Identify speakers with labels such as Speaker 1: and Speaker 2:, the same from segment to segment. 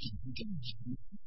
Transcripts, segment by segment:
Speaker 1: 是一个正常的。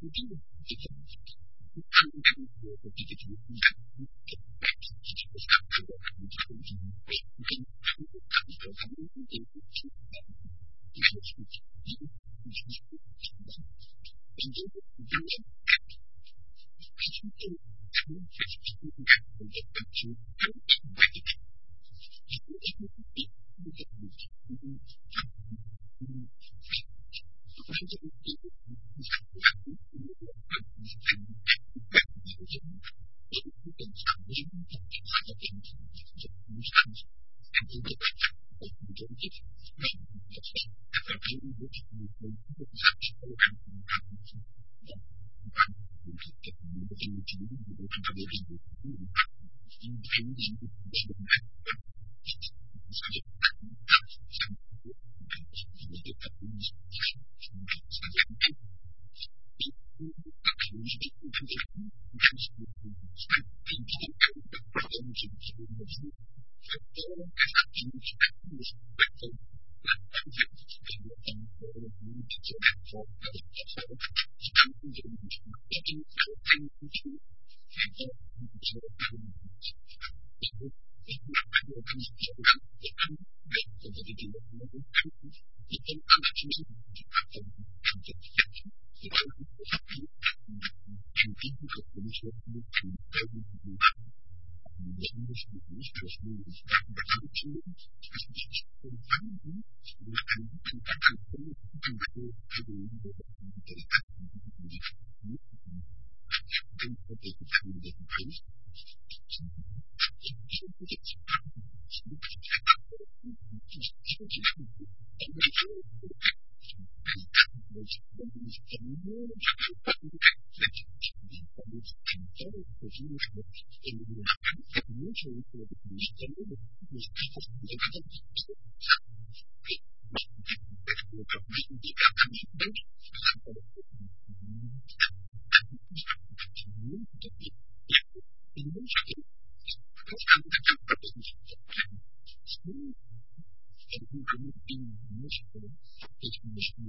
Speaker 1: to do. to do,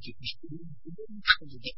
Speaker 1: 自分の感じで、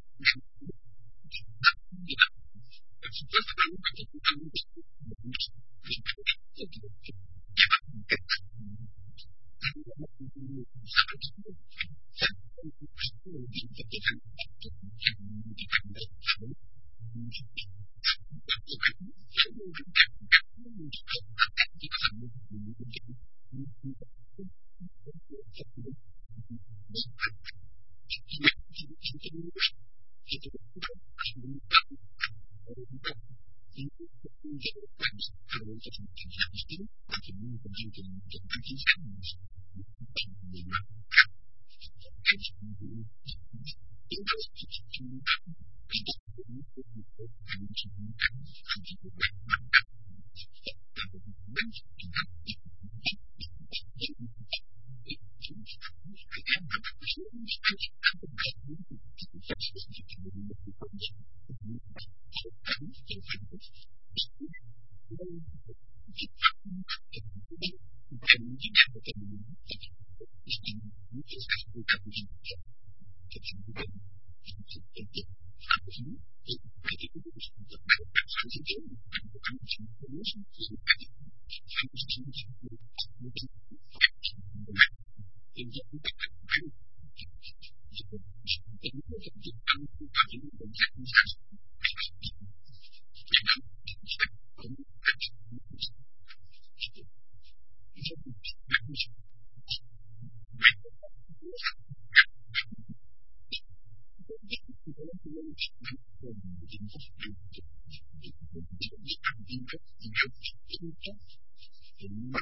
Speaker 1: Je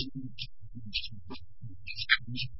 Speaker 1: Thank you.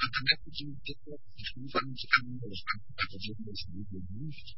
Speaker 1: Menschen, die Stufen zu können, das Ganze bei der Jugend ist nicht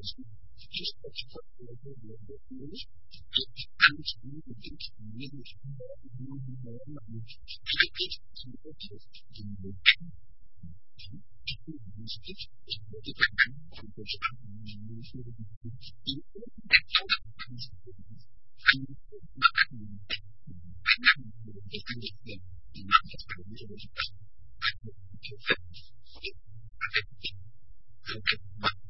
Speaker 1: just a structural problem that is absolutely needed more and more language to get to the test in the Thank you.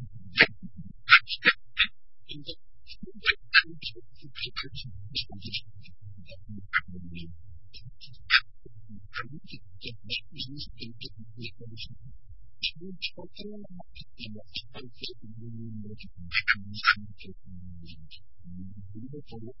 Speaker 1: for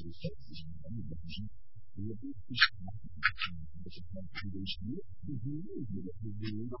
Speaker 1: 是三次性管理的中心，这些公司是哪些公司？这些公司有什么进行业务的这些领导？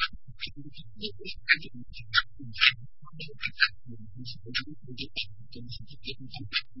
Speaker 1: Ich bin nicht